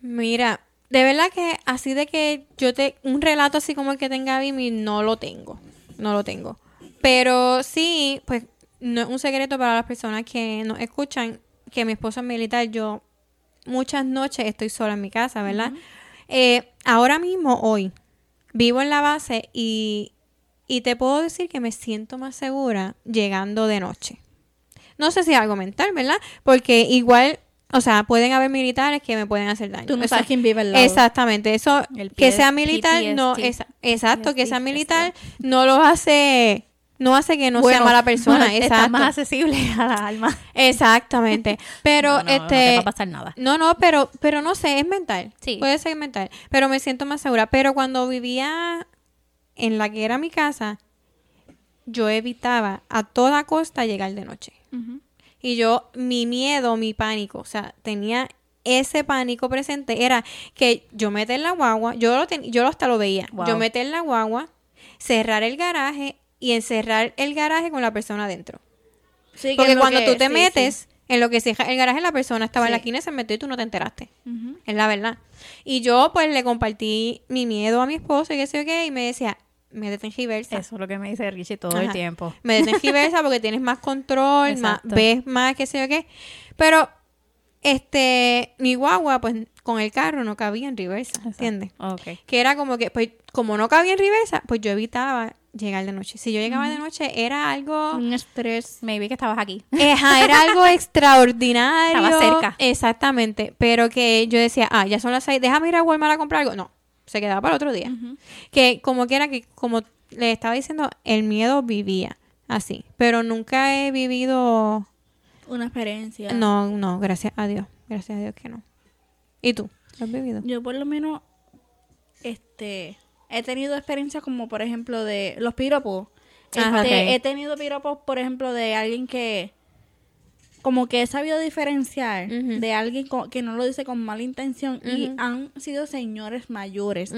Mira, de verdad que así de que yo te... Un relato así como el que tenga Vimi, no lo tengo. No lo tengo. Pero sí, pues no es un secreto para las personas que nos escuchan que mi esposo es militar. Yo muchas noches estoy sola en mi casa, ¿verdad? Eh, ahora mismo, hoy, vivo en la base y, y te puedo decir que me siento más segura llegando de noche. No sé si es algo mental, ¿verdad? Porque igual, o sea, pueden haber militares que me pueden hacer daño. Tú no sabes quién vive al lado. Exactamente, eso que sea militar no exacto, que sea militar no lo hace no hace que no Bueno, sea mala persona, bueno. Está más accesible a la alma. Exactamente. Pero No, no, no este te va a pasar nada. no, no, pero pero no sé, es mental. Sí. Puede ser mental, pero me siento más segura, pero cuando vivía en la que era mi casa, yo evitaba a toda costa llegar de noche. Y yo, mi miedo, mi pánico, o sea, tenía ese pánico presente, era que yo meter en la guagua, yo lo ten- yo hasta lo veía, Wow. yo meter en la guagua, cerrar el garaje y encerrar el garaje con la persona adentro. Sí, que Porque cuando que- tú te sí, metes en lo que cierra el garaje, la persona estaba en la esquina y se metió y tú no te enteraste. Es la verdad. Y yo, pues, le compartí mi miedo a mi esposo y qué sé qué, y me decía, métete en reversa. Eso es lo que me dice Richie todo Ajá. el tiempo. Métete en reversa porque tienes más control, más, ves más, qué sé yo qué. Pero, este, mi guagua, pues, con el carro no cabía en reversa, ¿entiendes? Ok. Que era como que, pues, como no cabía en reversa, pues yo evitaba llegar de noche. Si yo llegaba de noche, era algo... Un estrés. Maybe que estabas aquí. Ajá, era algo extraordinario. Estaba cerca. Exactamente. Pero que yo decía, ah, ya son las seis, déjame ir a Walmart a comprar algo. No, se quedaba para otro día. Que como que era que, como le estaba diciendo, el miedo vivía así. Pero nunca he vivido. Una experiencia. No, no, gracias a Dios. Gracias a Dios que no. ¿Y tú? ¿Lo has vivido? Yo por lo menos, este, he tenido experiencias como por ejemplo de los piropos. Ajá, Este, ok. He tenido piropos, por ejemplo, de alguien que como que he sabido diferenciar de alguien que no lo dice con mala intención y han sido señores mayores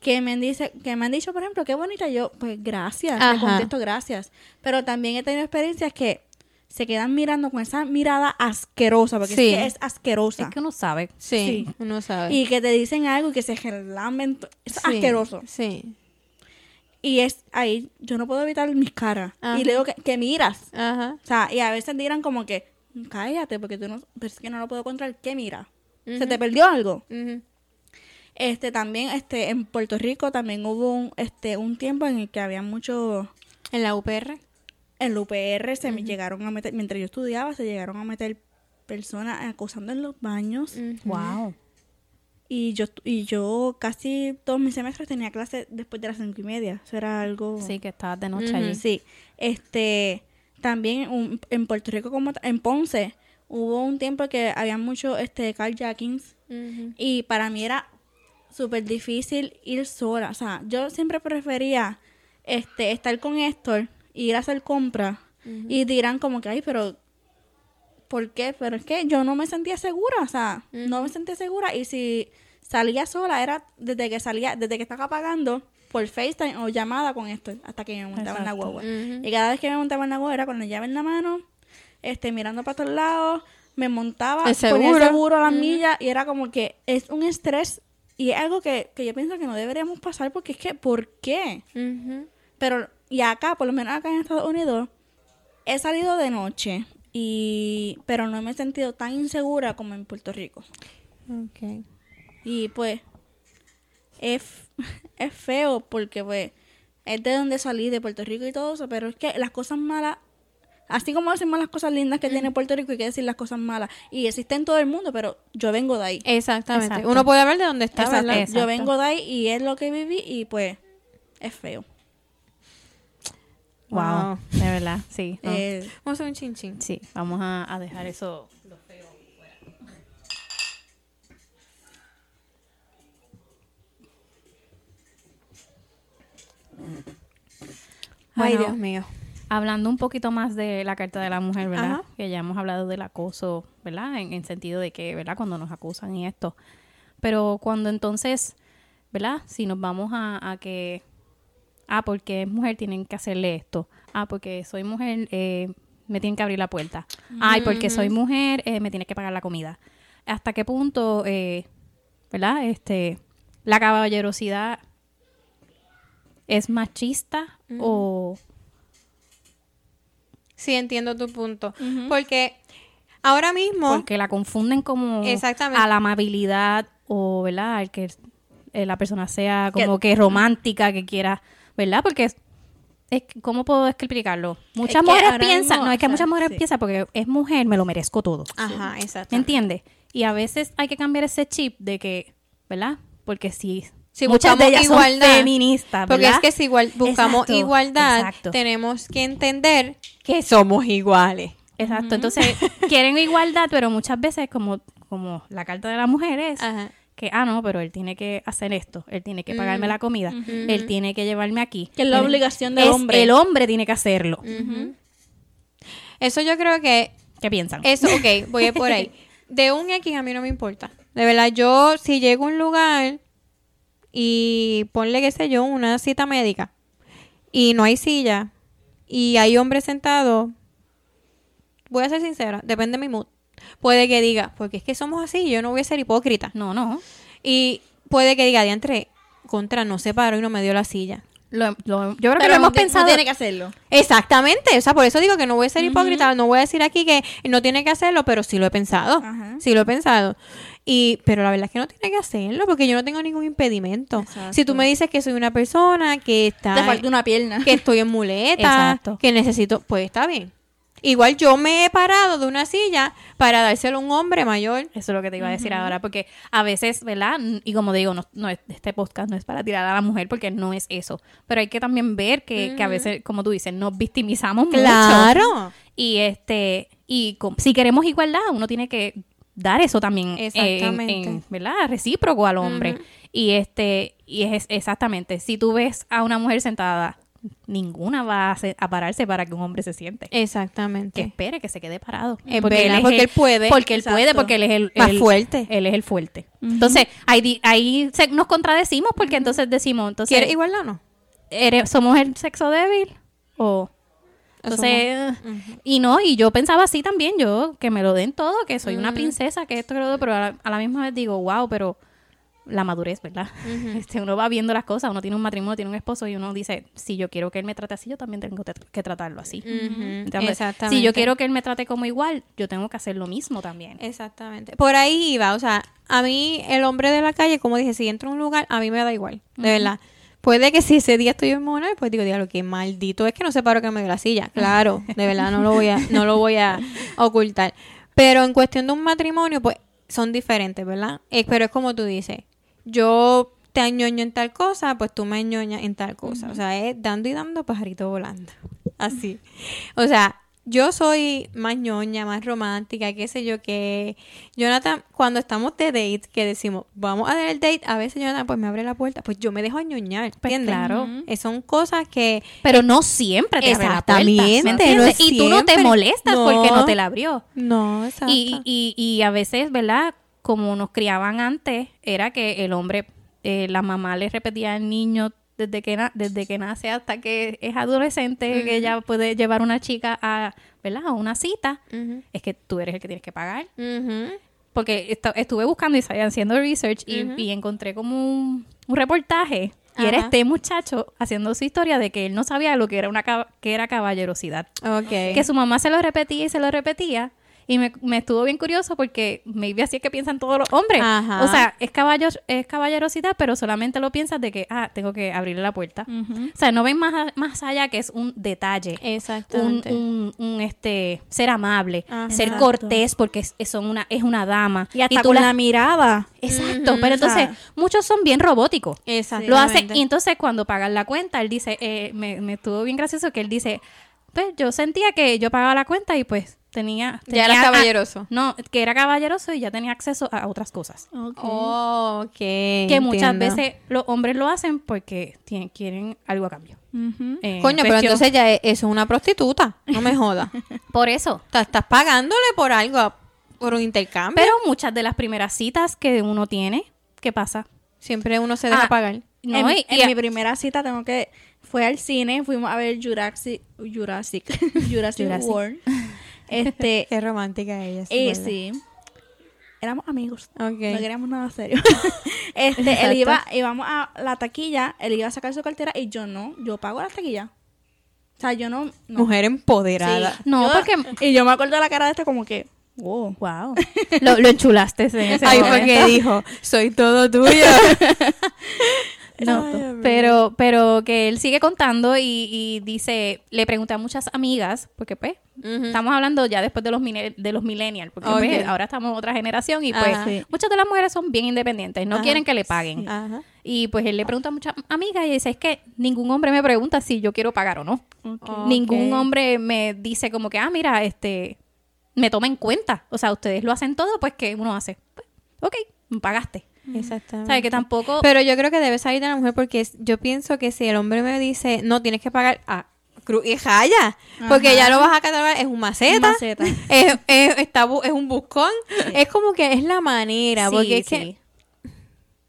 que me han dice que me han dicho, por ejemplo, qué bonita yo, pues gracias, Ajá. le contesto gracias. Pero también he tenido experiencias que se quedan mirando con esa mirada asquerosa, porque Sí. es que es asquerosa. Es que uno sabe. Sí, Sí. uno sabe. Y que te dicen algo y que se relamen. to- Es Sí, asqueroso. Sí. Y es ahí, yo no puedo evitar mis caras. Ajá. Y le digo que, que miras. Ajá. O sea, y a veces dirán como que, cállate, porque tú no, pero es que no lo puedo controlar. ¿Qué mira? ¿Se te perdió algo? Este, también, este, en Puerto Rico también hubo un, este, un tiempo en el que había mucho, En la UPR. En el UPR se me llegaron a meter, mientras yo estudiaba, se llegaron a meter personas acosando en los baños. Wow. Y yo, y yo casi todos mis semestres tenía clase después de las cinco y media. Eso era algo... Sí, que estabas de noche Ujú. allí. Sí, este, también un- en Puerto Rico como en Ponce hubo un tiempo que había mucho este carjackings y para mí era súper difícil ir sola, o sea, yo siempre prefería este estar con Héctor ir a hacer compras y dirán como que ay, pero ¿por qué? Pero es que yo no me sentía segura, o sea, no me sentía segura y si salía sola era desde que salía, desde que estaba pagando por FaceTime o llamada con Héctor hasta que me montaba en la guagua. Y cada vez que me montaba en la guagua era con la llave en la mano, este, mirando para todos lados, me montaba, El ponía el seguro. seguro a las millas y era como que es un estrés y es algo que, que yo pienso que no deberíamos pasar porque es que, ¿por qué? Pero, y acá, por lo menos acá en Estados Unidos, he salido de noche y, pero no me he sentido tan insegura como en Puerto Rico. Ok. Y pues, es, es feo porque pues, es de donde salí, de Puerto Rico y todo eso, pero es que las cosas malas Así como decimos las cosas lindas que tiene Puerto Rico, hay que decir las cosas malas. Y existe en todo el mundo, pero yo vengo de ahí. Exactamente. Exacto. Uno puede hablar de dónde está, Exacto. ¿verdad? Exacto. Yo vengo de ahí y es lo que viví y pues es feo. Wow. Wow. De verdad, sí. ¿no? Eh, Vamos a hacer un chin chin. Sí, vamos a, a dejar eso. lo feo fuera. Ay, Dios mío. Hablando un poquito más de la carta de la mujer, ¿verdad? Ajá. Que ya hemos hablado del acoso, ¿verdad? En, en sentido de que, ¿verdad? Cuando nos acusan y esto. Pero cuando entonces, ¿verdad? Si nos vamos a, a que, ah, porque es mujer, tienen que hacerle esto. Ah, porque soy mujer, eh, me tienen que abrir la puerta. Ay, porque soy mujer, eh, me tiene que pagar la comida. ¿Hasta qué punto, eh, ¿verdad? Este, la caballerosidad es machista o Sí, entiendo tu punto. Porque ahora mismo... porque la confunden como Exactamente. a la amabilidad o, ¿verdad? El que eh, la persona sea como Que- que romántica, que quiera, ¿verdad? Porque es, ¿cómo puedo explicarlo? Muchas mujeres piensan, mismo, no, es que o sea, muchas mujeres sí. piensan porque es mujer, me lo merezco todo. Ajá, exacto. ¿Me entiendes? Y a veces hay que cambiar ese chip de que, ¿verdad? Porque si, Si muchas de buscamos ellas son igualdad, feministas, Porque es que si igual buscamos Exacto, igualdad, exacto. tenemos que entender que somos iguales. Exacto, entonces quieren igualdad, pero muchas veces como, como la carta de la mujer es Ajá. Que, ah, no, pero él tiene que hacer esto, él tiene que pagarme la comida, él tiene que llevarme aquí. Que es la Él- obligación del es- hombre. El hombre tiene que hacerlo. Eso yo creo que ¿Qué piensan? Eso, ok, voy a ir por ahí. De un X a mí no me importa. De verdad, yo si llego a un lugar y ponle, qué sé yo, una cita médica y no hay silla y hay hombres sentados, voy a ser sincera, depende de mi mood. Puede que diga, porque es que somos así, yo no voy a ser hipócrita. No, no. Y puede que diga, diantre, contra, no se paró y no me dio la silla. Lo- lo- yo creo que lo hemos ti- no pensado. tiene que hacerlo. Exactamente, o sea, por eso digo que no voy a ser hipócrita, no voy a decir aquí que no tiene que hacerlo, pero sí lo he pensado, Ajá. sí lo he pensado. Y, pero la verdad es que no tiene que hacerlo porque yo no tengo ningún impedimento. Exacto. Si tú me dices que soy una persona que está, Te falta una pierna. que estoy en muleta, Exacto. que necesito, pues está bien. Igual yo me he parado de una silla para dárselo a un hombre mayor. Eso es lo que te iba a decir ahora, porque a veces, ¿verdad? Y como digo, no, no es- este podcast no es para tirar a la mujer porque no es eso. Pero hay que también ver que, que a veces, como tú dices, nos victimizamos mucho. Claro. Y este, y si queremos igualdad, uno tiene que dar eso también eh, en- Exactamente. en, ¿verdad? Recíproco al hombre. Y este, y es exactamente, si tú ves a una mujer sentada, ninguna va a, se- a pararse para que un hombre se siente. que Exactamente. espere que se quede parado. Es verdad, es porque el- él puede. Porque él Exacto. puede, porque él es el, Más el- fuerte. Él es el fuerte. Entonces, ahí, ahí se- nos contradecimos porque entonces decimos, entonces, ¿Quieres igualdad o no? ¿eres- ¿somos el sexo débil? O entonces, y no, y yo pensaba así también, yo, que me lo den todo, que soy una princesa, que esto, que lo otro, pero a la, a la misma vez digo, wow, pero la madurez, ¿verdad? este, uno va viendo las cosas, uno tiene un matrimonio, tiene un esposo y uno dice, si yo quiero que él me trate así, yo también tengo que- tratarlo así. Entonces, Exactamente. Si yo quiero que él me trate como igual, yo tengo que hacer lo mismo también. Exactamente. Por ahí iba, o sea, a mí el hombre de la calle, como dije, si entro a un lugar, a mí me da igual, de verdad. Puede que si ese día estoy en Mona, pues digo, diablo, qué maldito es que no se paró que me dio la silla. Claro, de verdad, no lo voy a, no lo voy a ocultar. Pero en cuestión de un matrimonio, pues son diferentes, ¿verdad? Eh, pero es como tú dices, yo te añoño en tal cosa, pues tú me añoñas en tal cosa. O sea, es dando y dando, pajarito volando. Así. O sea, yo soy más ñoña, más romántica, qué sé yo, que Jonathan, cuando estamos de date, que decimos, vamos a dar el date, a veces Jonathan pues me abre la puerta, pues yo me dejo añoñar, Pues claro. Eh, son cosas que... Pero no siempre te abre la puerta, ¿me Exactamente, no y tú no te molestas porque No. no te la abrió. No, exacto. Y, y, y a veces, ¿verdad? Como nos criaban antes, era que el hombre, eh, la mamá le repetía al niño desde que, na- desde que nace hasta que es adolescente, que ella puede llevar una chica a, ¿verdad? a una cita, es que tú eres el que tienes que pagar. Porque estuve buscando y haciendo research y, y encontré como un, un reportaje. Y era este muchacho haciendo su historia de que él no sabía lo que era una que era caballerosidad. Que su mamá se lo repetía y se lo repetía Y me, me estuvo bien curioso porque maybe así es que piensan todos los hombres. Ajá. O sea, es, caballo, es caballerosidad, pero solamente lo piensas de que, ah, tengo que abrirle la puerta. O sea, no ven más, más allá que es un detalle. Exactamente. un, un, este, ser amable, Ajá. ser Exacto. cortés porque es, es- son una, es una dama. Y hasta tú con la- la mirada. Exacto, pero o sea- entonces muchos son bien robóticos. Exactamente. Lo hace y entonces cuando pagan la cuenta, él dice, eh, me, me estuvo bien gracioso que él dice, pues yo sentía que yo pagaba la cuenta y pues tenía... Ya tenía eras a- caballeroso. no, que era caballeroso y ya tenía acceso a otras cosas. Oh, ok. Que muchas veces los hombres lo hacen porque tienen, quieren algo a cambio. Eh, Coño, pero entonces ya e- eso es una prostituta. No me jodas. Por eso. O sea, estás pagándole por algo, por un intercambio. Pero muchas de las primeras citas que uno tiene, ¿qué pasa? siempre uno se deja Ah, pagar. No, en, y- en y- mi primera cita tengo que fue al cine, fuimos a ver Jurassic Jurassic Jurassic, Jurassic. World. Este, Qué romántica ella. eh, ¿verdad? sí. Éramos amigos. Ok. No queríamos nada serio. este, Exacto. él iba, íbamos a la taquilla, él iba a sacar su cartera y yo no, yo pago la taquilla. O sea, yo no. no. Mujer empoderada. Sí. No, Yo- porque- Y yo me acuerdo de la cara de este como que. Wow. Wow. lo, lo enchulaste en ese Ahí fue que dijo, soy todo tuyo. No, Ay, pero, pero que él sigue contando y, y dice, le pregunté a muchas amigas, porque pues, estamos hablando ya después de los de los millennials, porque pues, ahora estamos en otra generación y pues. Sí. muchas de las mujeres son bien independientes, no Ajá. quieren que le paguen. Ajá. Y pues él le pregunta a muchas amigas y dice, es que ningún hombre me pregunta si yo quiero pagar o no. Ningún hombre me dice como que, ah, mira, este, me toma en cuenta. O sea, ustedes lo hacen todo, pues, ¿qué uno hace? Pues, ok, pagaste. Exactamente. ¿Sabes? Que tampoco... Pero yo creo que debe salir de la mujer porque yo pienso que si el hombre me dice, no, tienes que pagar a cruz y jaya, porque ya lo vas a catalogar, es un maceta, Maceta. Es, es- está es un buscón, es como que es la manera, Sí, porque es sí. que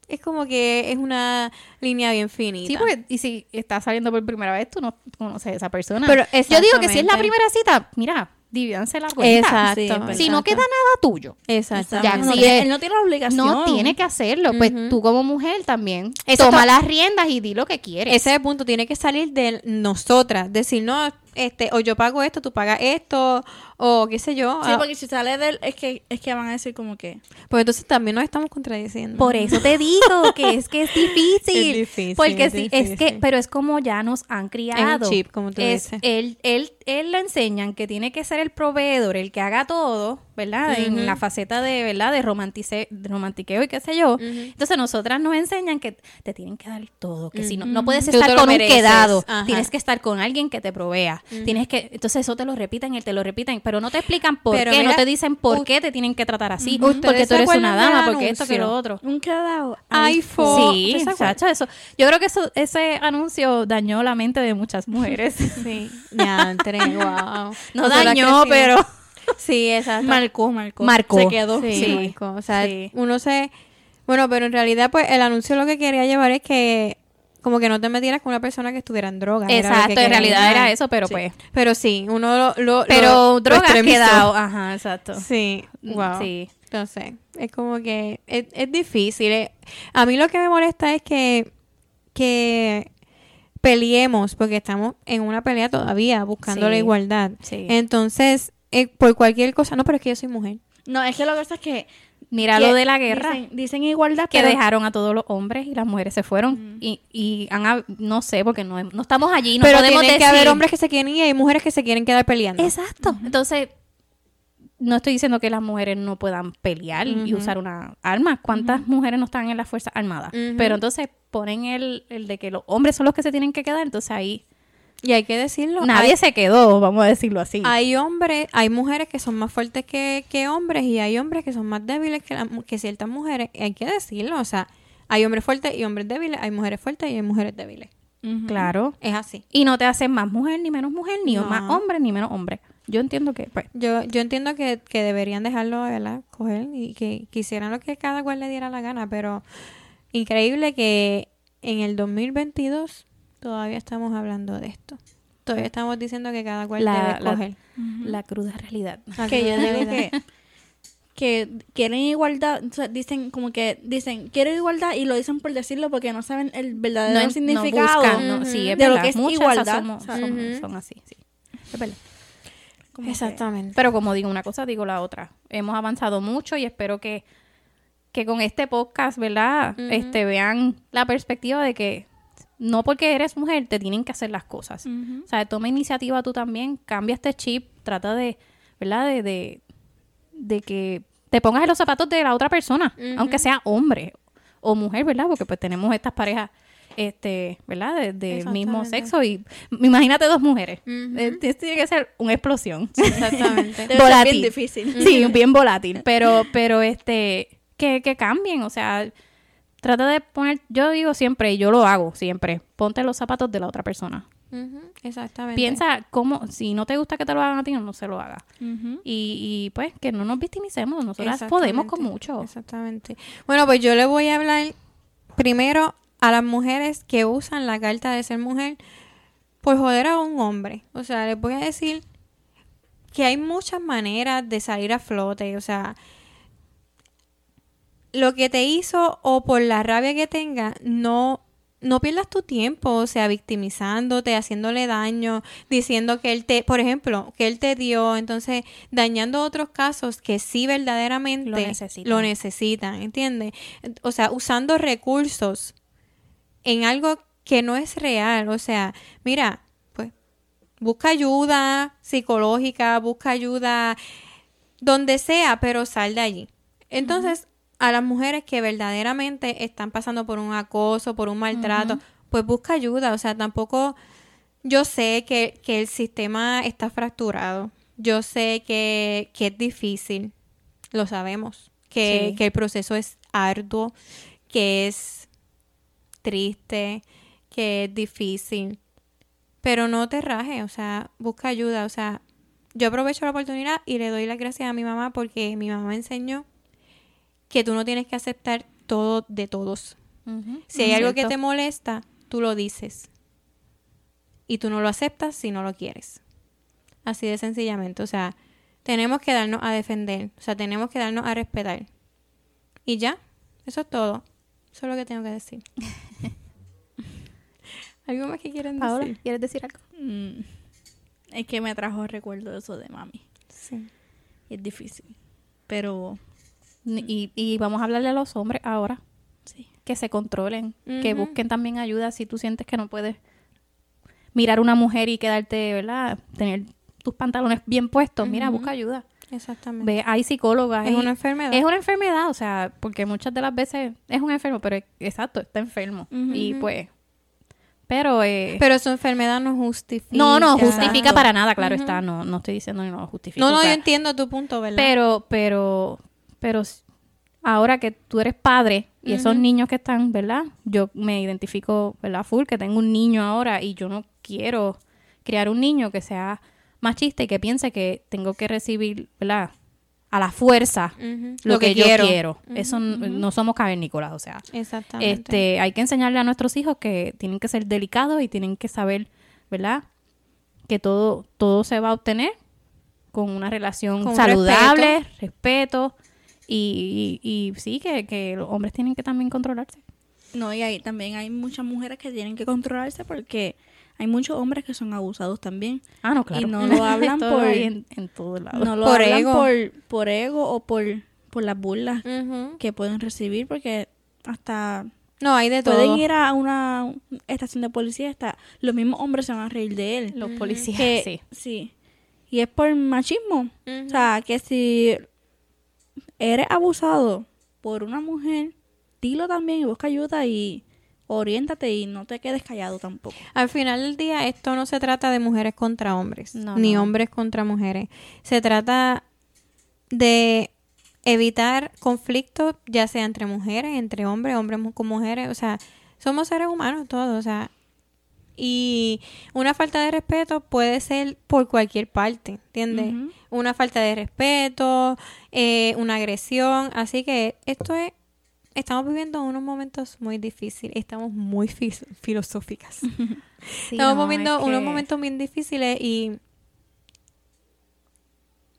es como que es una línea bien finita. Sí, porque y si estás saliendo por primera vez, tú no conoces a esa persona. Pero yo digo que si es la primera cita, mira, divídanse la cuenta. Exacto. Sí. Si no queda nada tuyo, Exacto. Ya, no él no tiene la obligación. no tiene que hacerlo. Pues tú como mujer también Eso toma to- las riendas y di lo que quieres. Ese es el punto, tiene que salir de nosotras, decir, no, este, o yo pago esto, tú pagas esto, o qué sé yo. Sí, ah, porque si sale de él, es que, es que van a decir como que. Pues entonces también nos estamos contradiciendo. Por eso te digo que es que es difícil. Es difícil, Porque es sí, es que, pero es como ya nos han criado. chip, como tú es, dices. Él, él, él le enseñan que tiene que ser el proveedor, el que haga todo, ¿verdad? En la faceta de, ¿verdad? De, romantice, de romantiqueo y qué sé yo. Entonces nosotras nos enseñan que te tienen que dar todo, que si no, no puedes estar con un quedado, Ajá. tienes que estar con alguien que te provea. Tienes que, entonces eso te lo repiten y te lo repiten, pero no te explican por Pero qué, no mira, te dicen por qué te tienen que tratar así, ¿Ustedes porque tú eres una dama, porque esto que lo otro. Un quedado. iPhone. Sí, eso. Yo creo que eso, ese anuncio dañó la mente de muchas mujeres. Sí, diantre, wow. No dañó, pero Sí, exacto. Marcó, marcó. Marcó. Se quedó. Sí, Sí. marcó. O sea, Sí. uno se... Bueno, pero en realidad, pues, el anuncio lo que quería llevar es que... Como que no te metieras con una persona que estuviera en droga. era lo que exacto, en realidad era eso, pero Sí. pues. Pero sí, uno lo... lo Pero lo- lo drogas extremizó. quedado. Ajá, exacto. Sí, wow. Sí. Entonces, es como que es, es difícil. eh. A mí lo que me molesta es que, que peleemos, porque estamos en una pelea todavía, buscando Sí. la igualdad. Sí. Entonces, eh, por cualquier cosa, no, pero es que yo soy mujer. No, es que lo que pasa es que. Mira lo de la guerra. Dicen, dicen igualdad, que pero- dejaron a todos los hombres y las mujeres se fueron. Y, y han no sé porque no, no estamos allí no pero podemos tienen que decir. haber hombres que se quieren ir y hay mujeres que se quieren quedar peleando. exacto. Entonces no estoy diciendo que las mujeres no puedan pelear y usar una arma. Cuántas mujeres no están en las fuerzas armadas pero entonces ponen el, el de que los hombres son los que se tienen que quedar. Entonces ahí Y hay que decirlo. nadie hay, se quedó vamos a decirlo así hay hombres, hay mujeres que son más fuertes que, que hombres y hay hombres que son más débiles que, la- que ciertas mujeres. Hay que decirlo. O sea, hay hombres fuertes y hombres débiles, hay mujeres fuertes y hay mujeres débiles. Claro Es así. y no te hacen más mujer ni menos mujer ni No. más hombre ni menos hombre yo entiendo que pues Yo, yo entiendo que, que deberían dejarlo, ¿verdad? Coger y que quisieran lo que cada cual le diera la gana, pero increíble que en el 2022 todavía estamos hablando de esto. Todavía estamos diciendo que cada cual La- debe la- coger. la cruda realidad La que yo digo que que quieren igualdad, o sea, dicen como que dicen quiero igualdad y lo dicen por decirlo porque no saben el verdadero no, significado no buscan, no, sí, es de lo verdad. que es Muchas igualdad, somos- son, así, sí. Que- Exactamente. Pero como digo una cosa, digo la otra. Hemos avanzado mucho y espero que, que con este podcast, ¿verdad? Este vean la perspectiva de que no porque eres mujer te tienen que hacer las cosas. O sea, toma iniciativa tú también, cambia este chip, trata de, ¿verdad? De, de, de que te pongas en los zapatos de la otra persona, aunque sea hombre o mujer, ¿verdad? Porque pues tenemos estas parejas, este, ¿verdad? De, del mismo sexo y imagínate dos mujeres. Eh, Esto tiene que ser una explosión. Exactamente. Volátil. bien difícil. Sí, bien volátil, pero, pero este, que, que cambien, o sea, trata de poner, yo digo siempre, y yo lo hago siempre, ponte los zapatos de la otra persona. Exactamente. Piensa cómo, si no te gusta que te lo hagan a ti, no se lo haga. Y, y pues que no nos victimicemos, nosotras podemos con mucho. Exactamente. Bueno, pues yo le voy a hablar primero a las mujeres que usan la carta de ser mujer por joder a un hombre. O sea, les voy a decir que hay muchas maneras de salir a flote. O sea, lo que te hizo o por la rabia que tenga, no, no pierdas tu tiempo, o sea, victimizándote, haciéndole daño, diciendo que él te, por ejemplo, que él te dio, entonces dañando otros casos que sí verdaderamente Lo necesitan. lo necesitan, ¿entiendes? O sea, usando recursos en algo que no es real, o sea, mira, pues busca ayuda psicológica, busca ayuda donde sea, pero sal de allí. Entonces, a las mujeres que verdaderamente están pasando por un acoso, por un maltrato, pues busca ayuda. O sea, tampoco yo sé que, que el sistema está fracturado. Yo sé que, que es difícil. Lo sabemos. Que, Sí. que el proceso es arduo, que es triste, que es difícil. Pero no te rajes, o sea, busca ayuda. O sea, yo aprovecho la oportunidad y le doy las gracias a mi mamá porque mi mamá me enseñó que tú no tienes que aceptar todo de todos. Si hay algo que te molesta, tú lo dices. Y tú no lo aceptas si no lo quieres. Así de sencillamente. O sea, tenemos que darnos a defender. O sea, tenemos que darnos a respetar. Y ya, eso es todo. Eso es lo que tengo que decir. ¿Algo más que quieren Paola, decir? ¿quieres decir algo? Mm. Es que me trajo recuerdo eso de mami. Sí. Y es difícil. Pero Y, y vamos a hablarle a los hombres ahora, sí. que se controlen, que busquen también ayuda si tú sientes que no puedes mirar a una mujer y quedarte, ¿verdad? Tener tus pantalones bien puestos. Mira, busca ayuda. Exactamente. Ve, hay psicólogas. es hay- una enfermedad. Es una enfermedad, o sea, porque muchas de las veces es un enfermo, pero es- exacto, está enfermo. Y pues, pero... Eh, Pero su enfermedad no justifica. no, no, justifica Exacto. para nada, claro está. No, no estoy diciendo que no lo justifica. No, no, o sea, yo entiendo tu punto, ¿verdad? pero, pero, pero ahora que tú eres padre y esos niños que están, ¿verdad? Yo me identifico, ¿verdad? Full, que tengo un niño ahora y yo no quiero criar un niño que sea machista y que piense que tengo que recibir, ¿verdad? A la fuerza lo, que, yo quiero. Eso no somos cavernícolas, o sea, Exactamente. este, hay que enseñarle a nuestros hijos que tienen que ser delicados y tienen que saber, ¿verdad? Que todo, todo se va a obtener con una relación Con saludable, respeto, y, y, y sí, que, que los hombres tienen que también controlarse. No, y ahí también hay muchas mujeres que tienen que controlarse porque hay muchos hombres que son abusados también. Ah, no, claro. Y no lo hablan por- en, en todos lados. No lo Por hablan ego. Por, por ego o por, por las burlas que pueden recibir porque hasta No, hay de todo. pueden ir a una estación de policía hasta los mismos hombres se van a reír de él. Los policías, Que- sí. sí. Y es por machismo. O sea, que si eres abusado por una mujer, dilo también y busca ayuda y oriéntate y no te quedes callado tampoco. Al final del día, esto no se trata de mujeres contra hombres, No, ni no. hombres contra mujeres. Se trata de evitar conflictos, ya sea entre mujeres, entre hombres, hombres con mujeres. O sea, somos seres humanos todos. O sea, y una falta de respeto puede ser por cualquier parte, ¿entiendes? Una falta de respeto, eh, una agresión. Así que esto es. Estamos viviendo unos momentos muy difíciles. Estamos muy filosóficas. Sí, Estamos no, viviendo es unos momentos bien difíciles y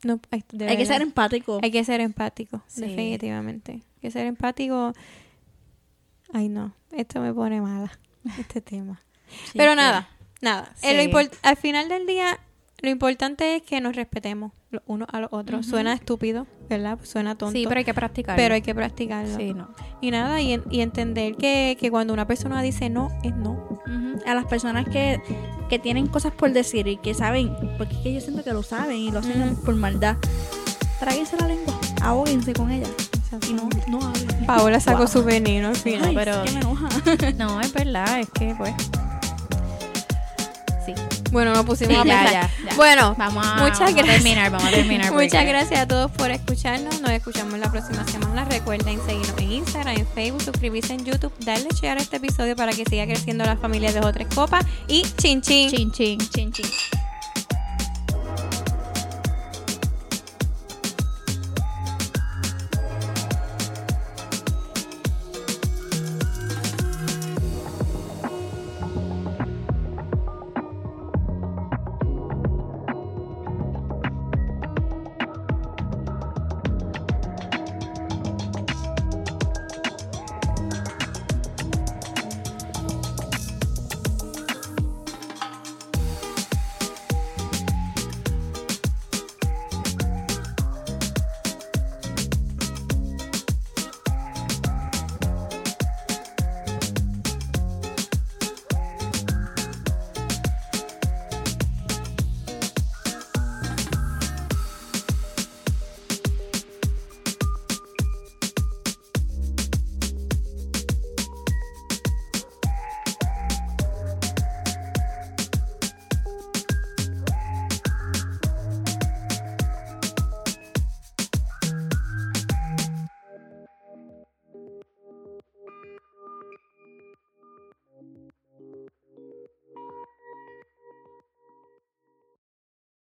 no Hay que ser empático. hay que ser empático, Sí. definitivamente. Hay que ser empático. Ay no, esto me pone mala este tema. Sí, Pero que- nada, nada. Eh, Sí. al final del día Lo importante es que nos respetemos los unos a los otros. Suena estúpido, ¿verdad? Suena tonto. Sí, pero hay que practicar. pero hay que practicarlo. Sí, no. Y nada, y, y entender que, que cuando una persona dice no, es no. A las personas que, que tienen cosas por decir y que saben, porque es que yo siento que lo saben y lo hacen por maldad. Tráguense la lengua, ahóguense con ella y no, no hablen. Paola sacó Wow. su veneno al final. Ay, pero- es que me enoja. No, es verdad, es que pues. Bueno, nos pusimos Sí, a ya, pensar. ya, ya. Bueno, Vamos a, muchas vamos a gracias. terminar, vamos a terminar. Muchas gracias a todos por escucharnos. Nos escuchamos la próxima semana. Recuerden seguirnos en Instagram, en Facebook, suscribirse en YouTube, darle share a este episodio para que siga creciendo la familia de tres copas. Y chin chin. Chin, chin. Chin, chin.